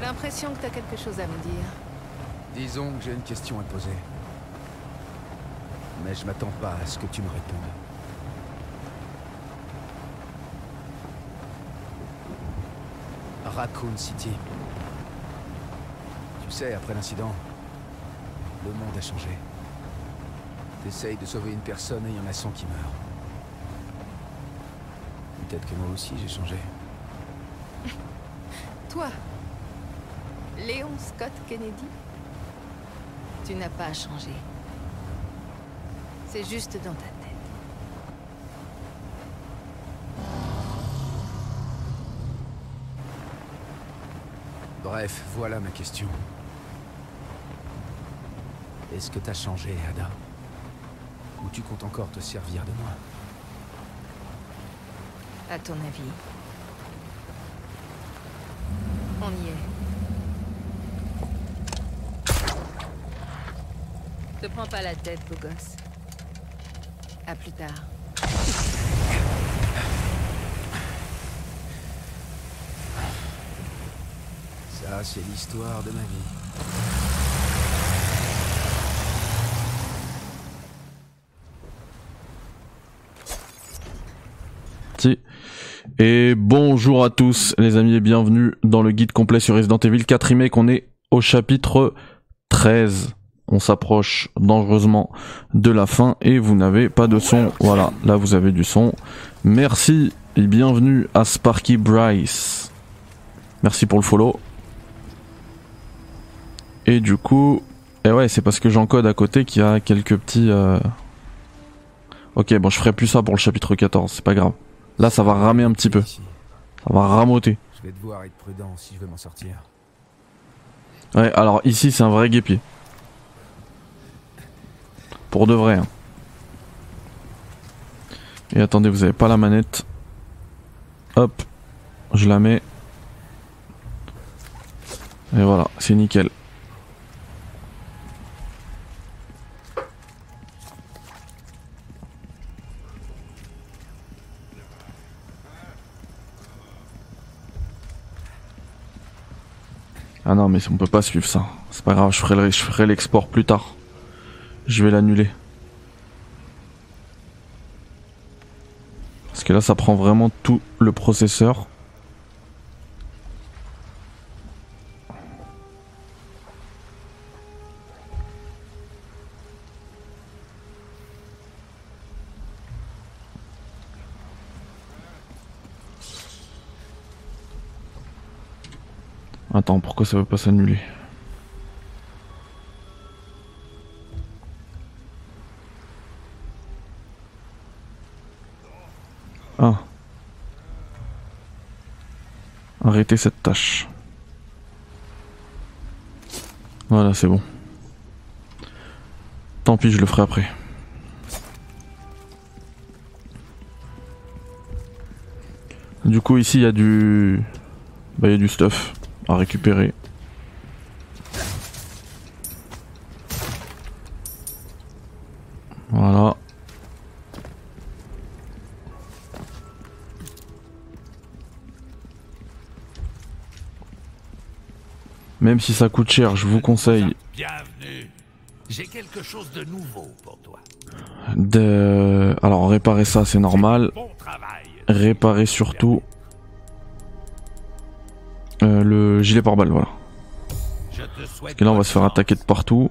J'ai l'impression que t'as quelque chose à me dire. Disons que j'ai une question à te poser. Mais je m'attends pas à ce que tu me répondes. Raccoon City. Tu sais, après l'incident, le monde a changé. T'essayes de sauver une personne et il y en a 100 qui meurent. Peut-être que moi aussi j'ai changé. Toi, Léon Scott Kennedy, tu n'as pas changé. C'est juste dans ta tête. Bref, voilà ma question. Est-ce que t'as changé, Ada? Ou tu comptes encore te servir de moi? À ton avis On y est. Te prends pas la tête, beau gosse. À plus tard. Ça, c'est l'histoire de ma vie. Et bonjour à tous les amis et bienvenue dans le guide complet sur Resident Evil 4 Remake. On est au chapitre 13. On s'approche dangereusement de la fin et vous n'avez pas de son. Voilà, là vous avez du son. Merci et bienvenue à Sparky Bryce. Merci pour le follow. Et du coup, et ouais, c'est parce que j'encode à côté qu'il y a quelques petits. euh, Ok, bon, je ferai plus ça pour le chapitre 14, c'est pas grave. Là, ça va ramer un petit peu. Ça va ramoter. Je vais devoir être prudent si je veux m'en sortir. Ouais, alors ici, c'est un vrai guépier. Pour de vrai. hein. Et attendez, vous avez pas la manette. Hop, je la mets. Et voilà, c'est nickel. Ah non, mais on peut pas suivre ça. C'est pas grave, je ferai le- je ferai l'export plus tard. Je vais l'annuler. Parce que là, ça prend vraiment tout le processeur. Attends, pourquoi ça veut pas s'annuler? Arrêtez cette tâche. Voilà, c'est bon. Tant pis, je le ferai après. Du coup, ici, il y a du... Bah, il y a du stuff à récupérer. Voilà. Même si ça coûte cher, je vous conseille Bienvenue. J'ai quelque chose de nouveau pour toi. de... Alors réparer ça c'est normal. Bon. Réparer surtout euh, le gilet pare-balles, voilà. Souhaite Et là on va se faire attaquer de partout.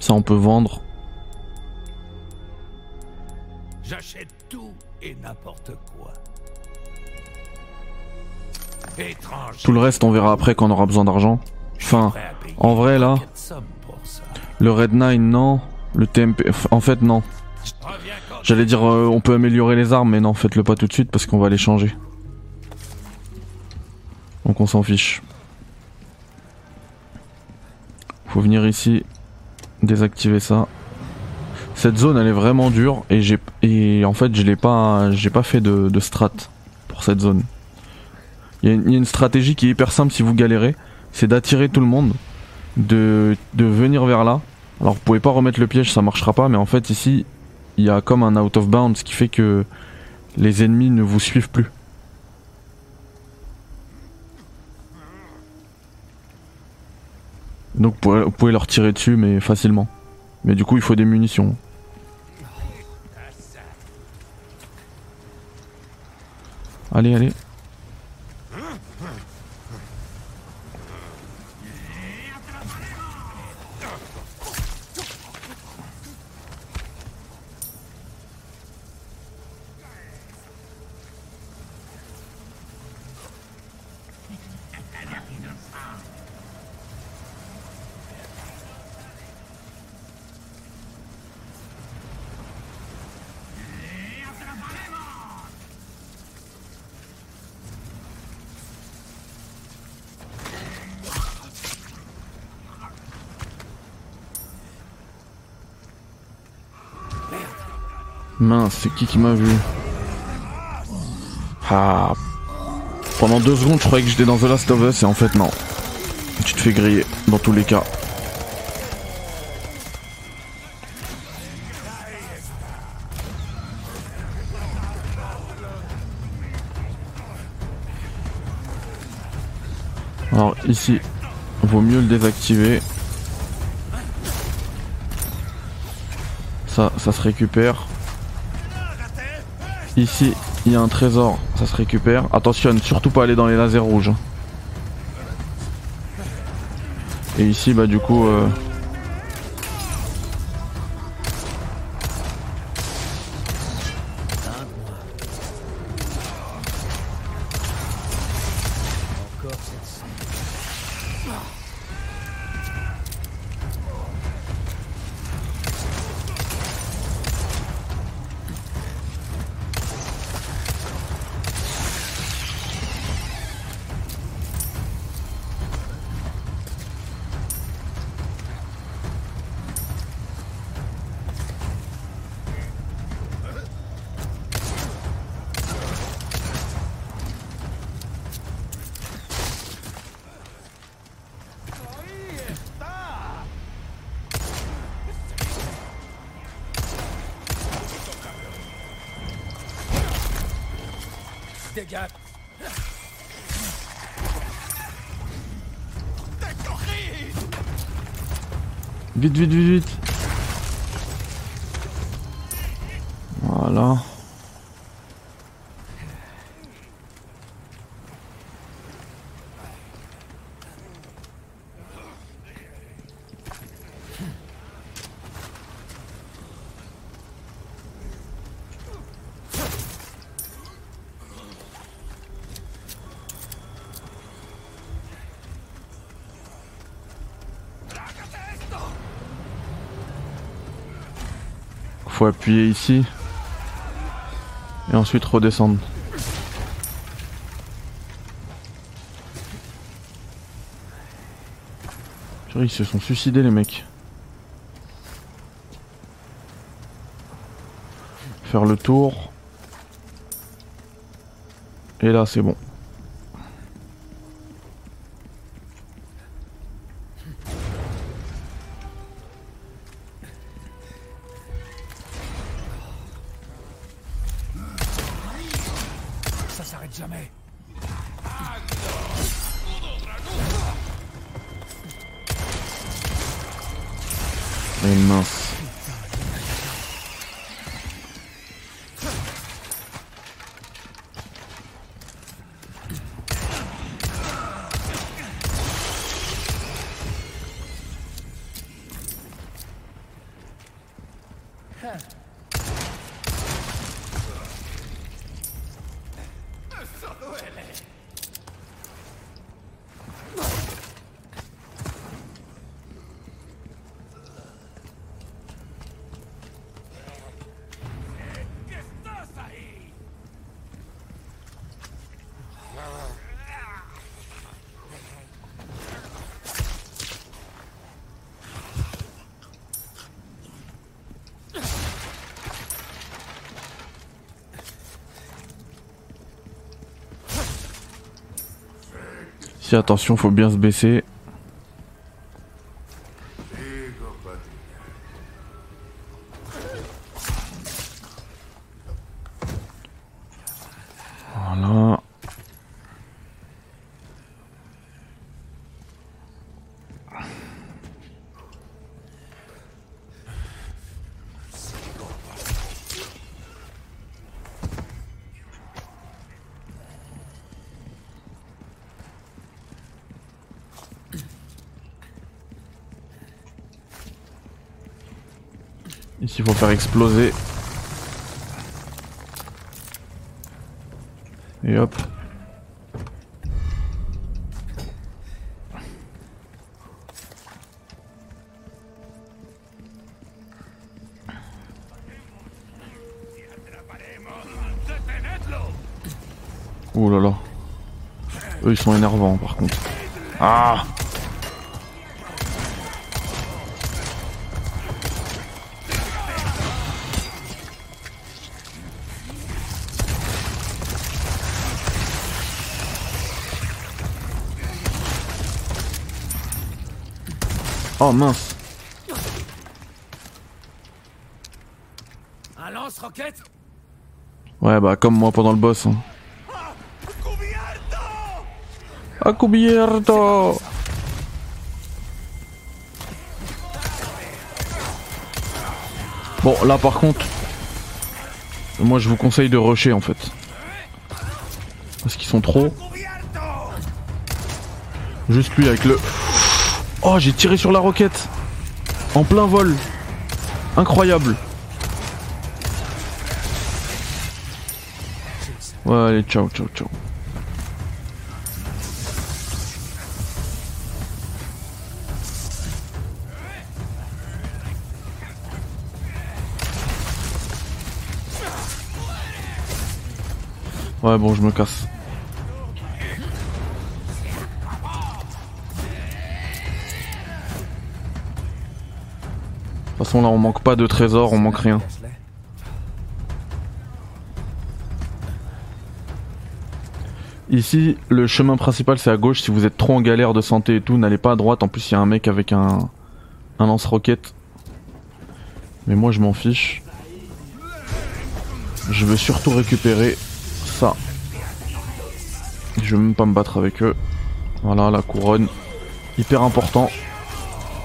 Ça on peut vendre. N'importe quoi. Étrange. Tout le reste on verra après quand on aura besoin d'argent. Enfin, en vrai là, le Red 9 non. Le TMP, en fait non. J'allais dire euh, on peut améliorer les armes mais non faites-le pas tout de suite parce qu'on va les changer. Donc on s'en fiche. Faut venir ici, désactiver ça. Cette zone elle est vraiment dure et j'ai et en fait je l'ai pas j'ai pas fait de, de strat pour cette zone. Il y, a une- stratégie qui est hyper simple si vous galérez, c'est d'attirer tout le monde, de, venir vers là Alors vous pouvez pas remettre le piège, ça marchera pas, mais en fait ici, il y a comme un out of bounds, qui fait que les ennemis ne vous suivent plus. Donc vous pouvez leur tirer dessus, mais facilement. Mais du coup, il faut des munitions. Allez, allez. Mince, c'est qui qui m'a vu Ah. Pendant deux secondes, je croyais que j'étais dans The Last of Us et en fait, non. Tu te fais griller, dans tous les cas. Alors ici, vaut mieux le désactiver. Ça, ça se récupère. Ici, il y a un trésor, ça se récupère. Attention, surtout pas aller dans les lasers rouges. Et ici, bah du coup... Euh... Vite, vite, vite, vite. Voilà. Faut appuyer ici. Et ensuite redescendre. Ils se sont suicidés les mecs. Faire le tour. Et là c'est bon. Si attention, faut bien se baisser. Ici, il faut faire exploser. Et hop. Ouh là là. Eux ils sont énervants par contre. Ah Oh mince Un lance-roquette Ouais bah comme moi pendant le boss. Hein. A cubierto Bon là par contre Moi je vous conseille de rusher en fait Parce qu'ils sont trop Juste lui avec le Oh j'ai tiré sur la roquette. En plein vol. Incroyable. Ouais allez ciao ciao ciao. Ouais bon je me casse. Façon là on manque pas de trésors, on manque rien. Ici, le chemin principal c'est à gauche, si vous êtes trop en galère de santé et tout, n'allez pas à droite, en plus il y a un mec avec un, lance-roquette. Mais moi je m'en fiche. Je veux surtout récupérer ça. Je veux même pas me battre avec eux. Voilà, la couronne. Hyper important.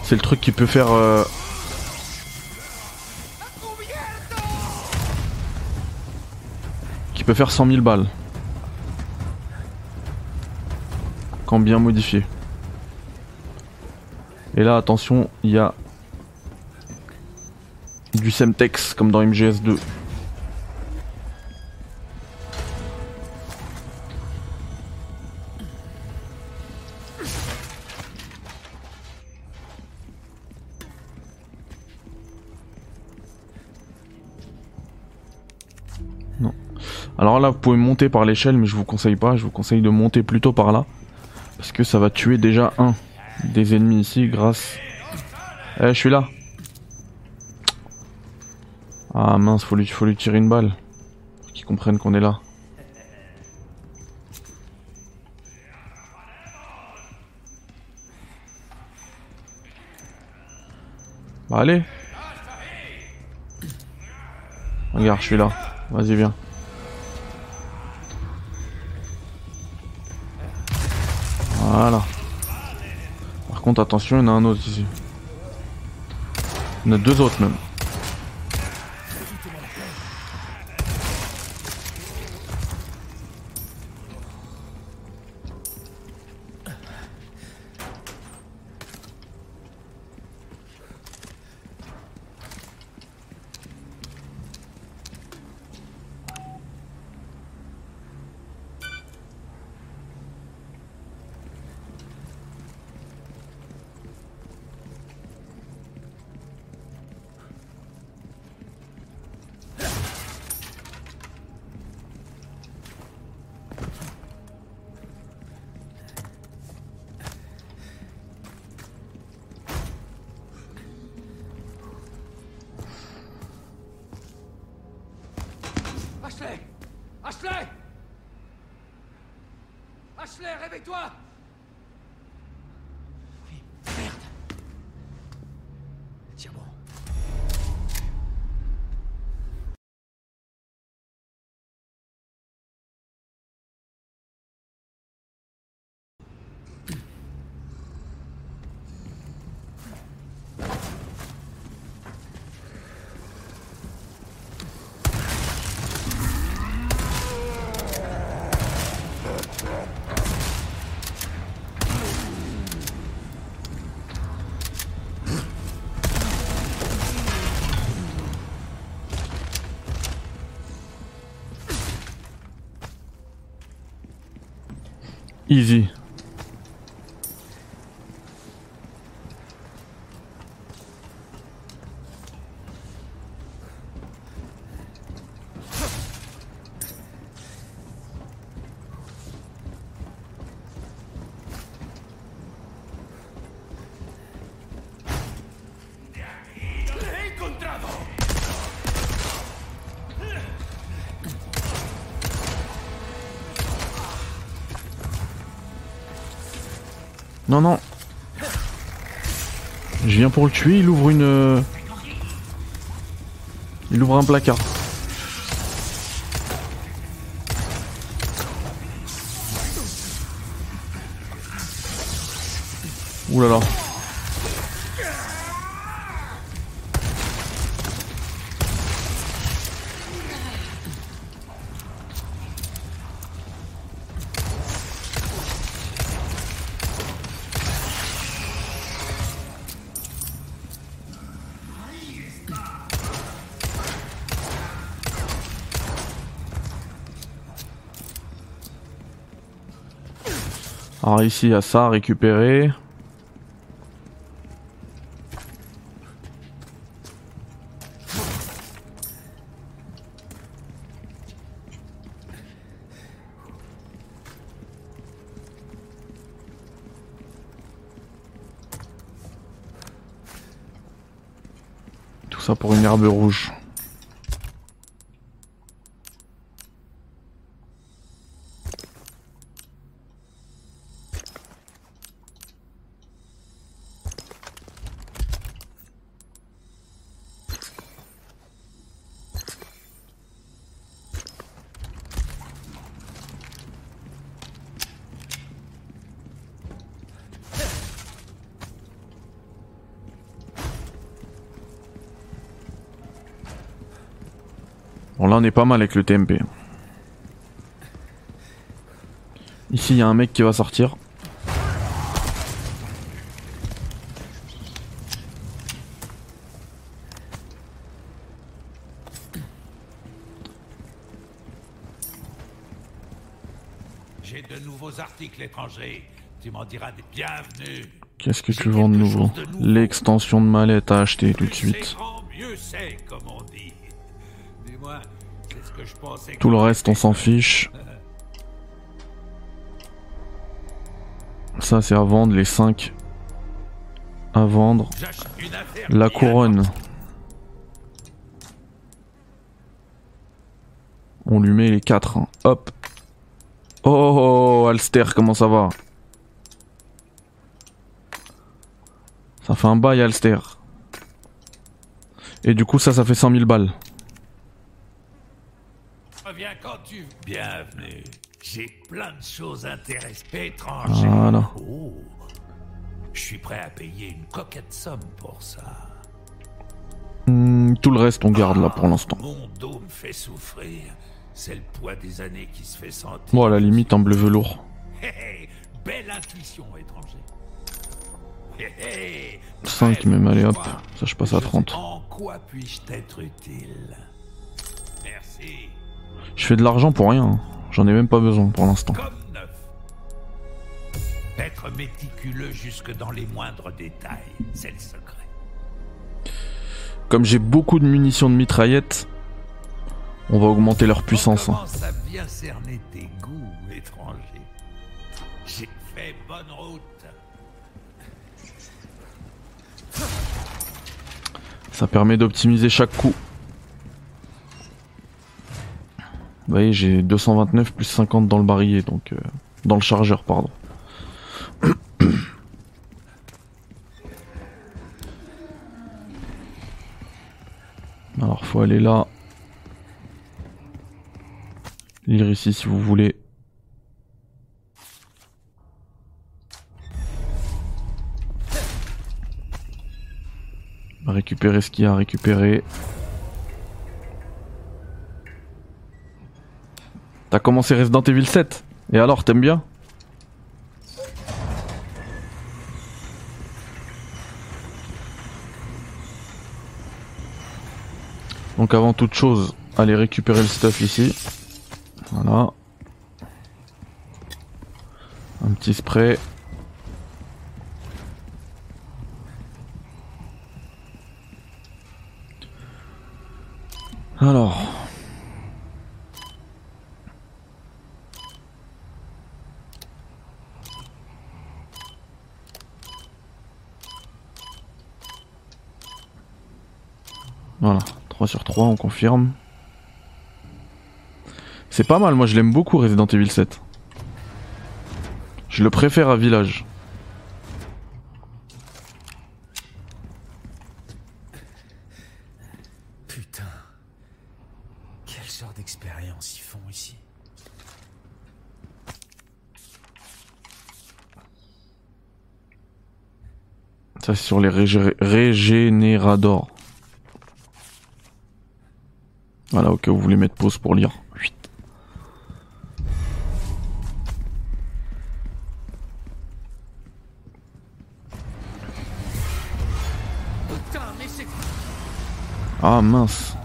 C'est le truc qui peut faire... euh, Qui peut faire 100 000 balles. Quand bien modifié. Et là, attention, il y a du Semtex comme dans MGS2. Alors là, vous pouvez monter par l'échelle, mais je vous conseille pas. Je vous conseille de monter plutôt par là. Parce que ça va tuer déjà un des ennemis ici grâce... Eh, je suis là. Ah mince, faut lui, faut lui tirer une balle. Faut qu'il comprenne qu'on est là. Bah allez. Regarde, je suis là. Vas-y, viens. Attention, il y en a un autre ici. Il y en a deux autres même. Ashley, réveille-toi Easy. Non, non. Je viens pour le tuer, il ouvre une... Il ouvre un placard. Ouh là là. Ici a ça à récupérer. Tout ça pour une herbe rouge. On est pas mal avec le TMP. Ici il y a un mec qui va sortir. J'ai de nouveaux articles étrangers. Tu m'en diras des bienvenus. Qu'est-ce que tu vends de nouveau L'extension de mallette à acheter tout de suite. mieux c'est, comme on dit. Dis-moi, Tout le reste on s'en fiche. Ça c'est à vendre, les 5 à vendre. La couronne. On lui met les 4. Hop. Oh, oh, oh, Alster, comment ça va? Ça fait un bail, Alster. Et du coup, ça, ça fait 100 000 balles. Reviens quand tu. Bienvenue. J'ai plein de choses intéressantes étrangères. Voilà. Oh. Je suis prêt à payer une coquette somme pour ça. Hmm, tout le reste, on garde là pour l'instant. Mon dos me fait souffrir. C'est le poids des années qui se fait sentir. Bon, à la limite, un bleu velours. Hé hé, belle intuition, étranger. Hé hé, 5 bref, même, allez hop. Ça, je passe à je- 30. En quoi puis-je t'être utile Merci. Je fais de l'argent pour rien. hein. J'en ai même pas besoin pour l'instant. Comme neuf. Être méticuleux jusque dans les moindres détails, c'est le secret. Comme j'ai beaucoup de munitions de mitraillettes, on va augmenter leur puissance. On commence à bien cerner tes goûts, étranger. J'ai fait bonne route. Ça permet d'optimiser chaque coup. Vous voyez, j'ai 229 plus 50 dans le barillet, donc euh, dans le chargeur, pardon. Alors, faut aller là. Lire ici si vous voulez. Récupérer ce qu'il y a à récupérer. T'as commencé Resident Evil 7 Et alors, t'aimes bien? Donc avant toute chose, allez récupérer le stuff ici. Voilà. Un petit spray. Alors. Voilà, 3 sur 3, on confirme. C'est pas mal, moi je l'aime beaucoup Resident Evil 7. Je le préfère à Village. Putain. Quel genre d'expérience ils font ici Ça c'est sur les régé- régénéradors. Voilà, au cas où vous voulez mettre pause pour lire. Ah mince.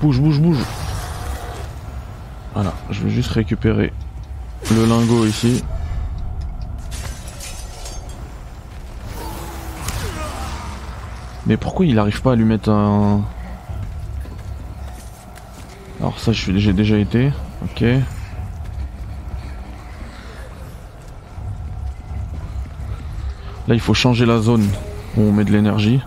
Bouge, bouge, bouge. Voilà, je vais juste récupérer le lingot ici. Mais pourquoi il arrive pas à lui mettre un... Ça j'ai déjà été. Ok. Là il faut changer la zone où on met de l'énergie.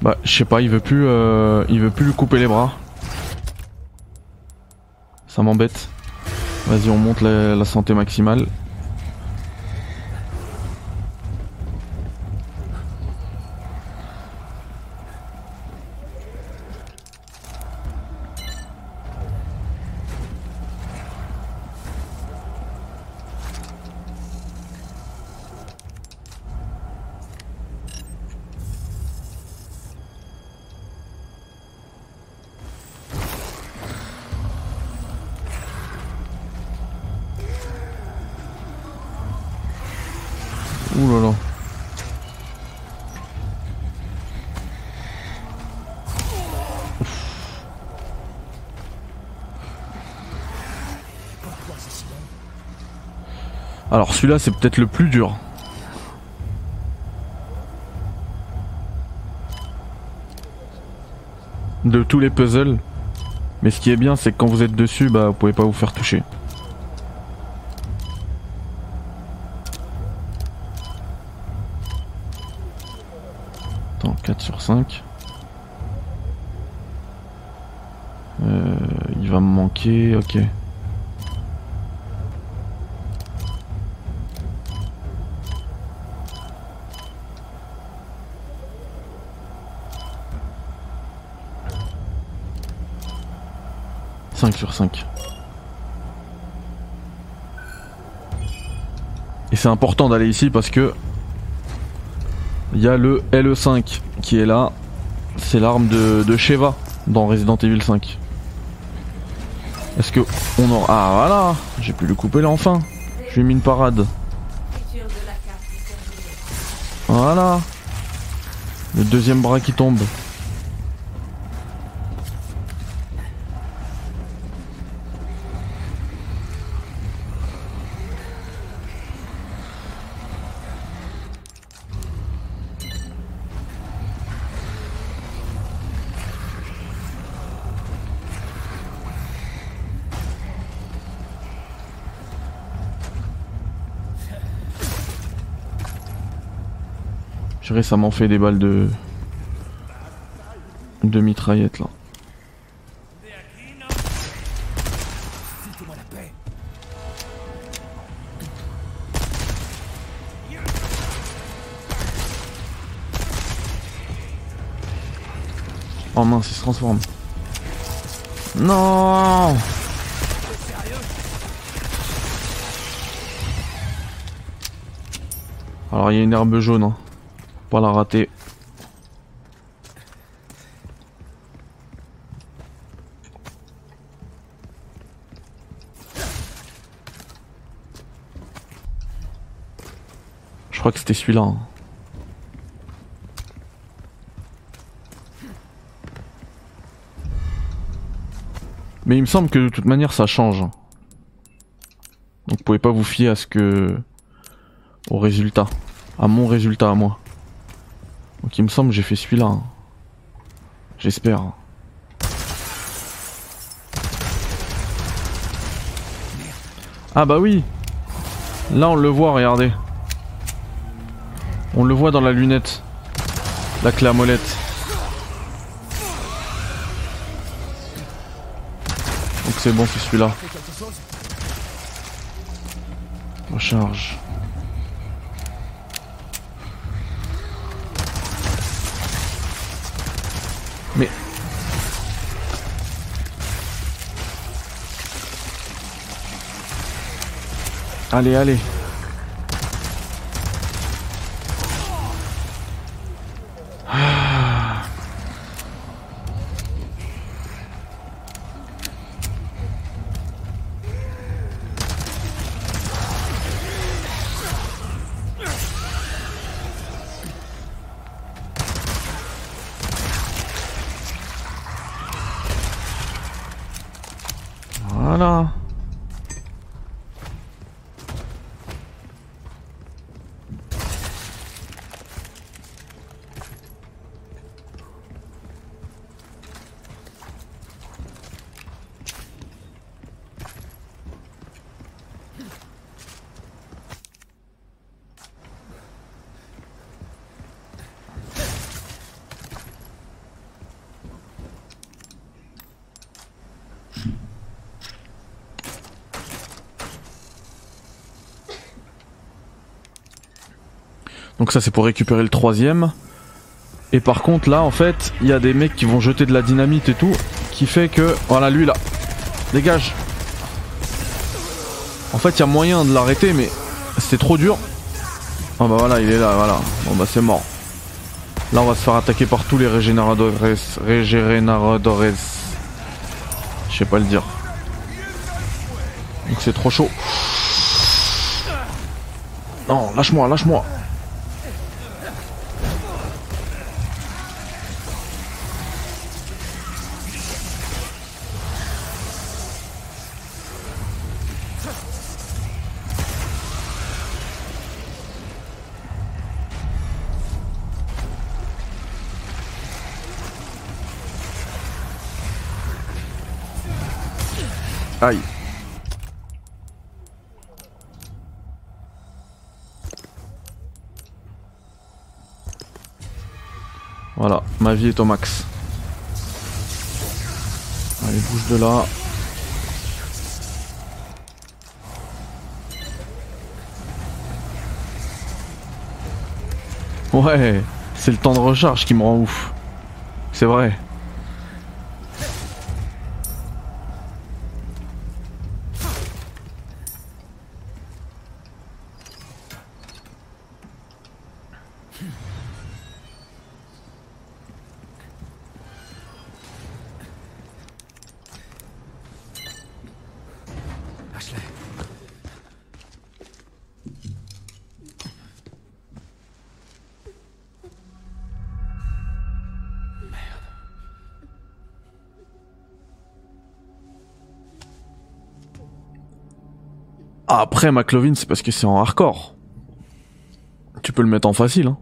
Bah, je sais pas, il veut plus, euh, il veut plus lui couper les bras. Ça m'embête. Vas-y, on monte la santé maximale. Alors celui-là c'est peut-être le plus dur. De tous les puzzles. Mais ce qui est bien c'est que quand vous êtes dessus, bah vous pouvez pas vous faire toucher. Attends, 4 sur 5. Euh, il va me manquer, ok. « 5 sur 5. Et c'est important d'aller ici parce que il y a le LE5 est là. C'est l'arme de, de Sheva dans Resident Evil 5. Est-ce que on aura... Ah voilà J'ai pu lui couper là enfin. Je lui ai mis une parade. Voilà. Le deuxième bras qui tombe. J'ai récemment fait des balles de... de mitraillette là. Oh mince, il se transforme. Non Alors il y a une herbe jaune, hein. Pas la rater. Je crois que c'était celui-là. hein. Mais il me semble que de toute manière ça change. Donc vous pouvez pas vous fier à ce que... au résultat. À mon résultat à moi. Donc il me semble que j'ai fait celui-là. hein. J'espère. Ah bah oui Là on le voit, regardez. On le voit dans la lunette. La clé à molette. Donc c'est bon, c'est celui-là. Recharge. Allez, allez. Ah. Voilà. Donc ça c'est pour récupérer le troisième. Et par contre là en fait il y a des mecs qui vont jeter de la dynamite et tout. Qui fait que... Voilà lui là. Dégage. En fait il y a moyen de l'arrêter mais c'était trop dur. Ah bah voilà il est là voilà. Bon bah c'est mort. Là on va se faire attaquer par tous les régénéradores. Régénéradores. Je sais pas le dire. Donc c'est trop chaud. Non, lâche-moi, lâche-moi. Vie est au max. Allez, bouge de là. Ouais, c'est le temps de recharge qui me rend ouf. C'est vrai. Après, McLovin, c'est parce que c'est en hardcore. Tu peux le mettre en facile. Hein.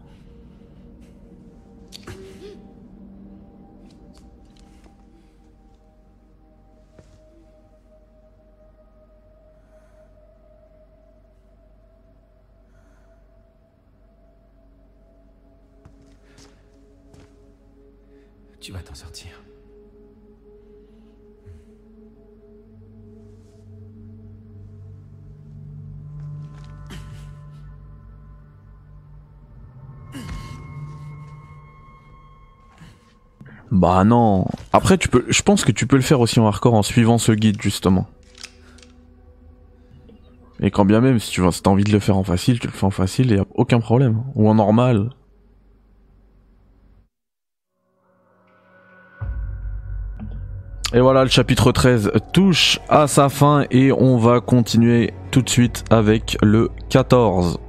Tu vas t'en sortir. Bah non. Après, tu peux. Je pense que tu peux le faire aussi en hardcore en suivant ce guide justement. Et quand bien même, si tu as envie de le faire en facile, tu le fais en facile et y a aucun problème. Ou en normal. Et voilà, le chapitre 13 touche à sa fin et on va continuer tout de suite avec le 14.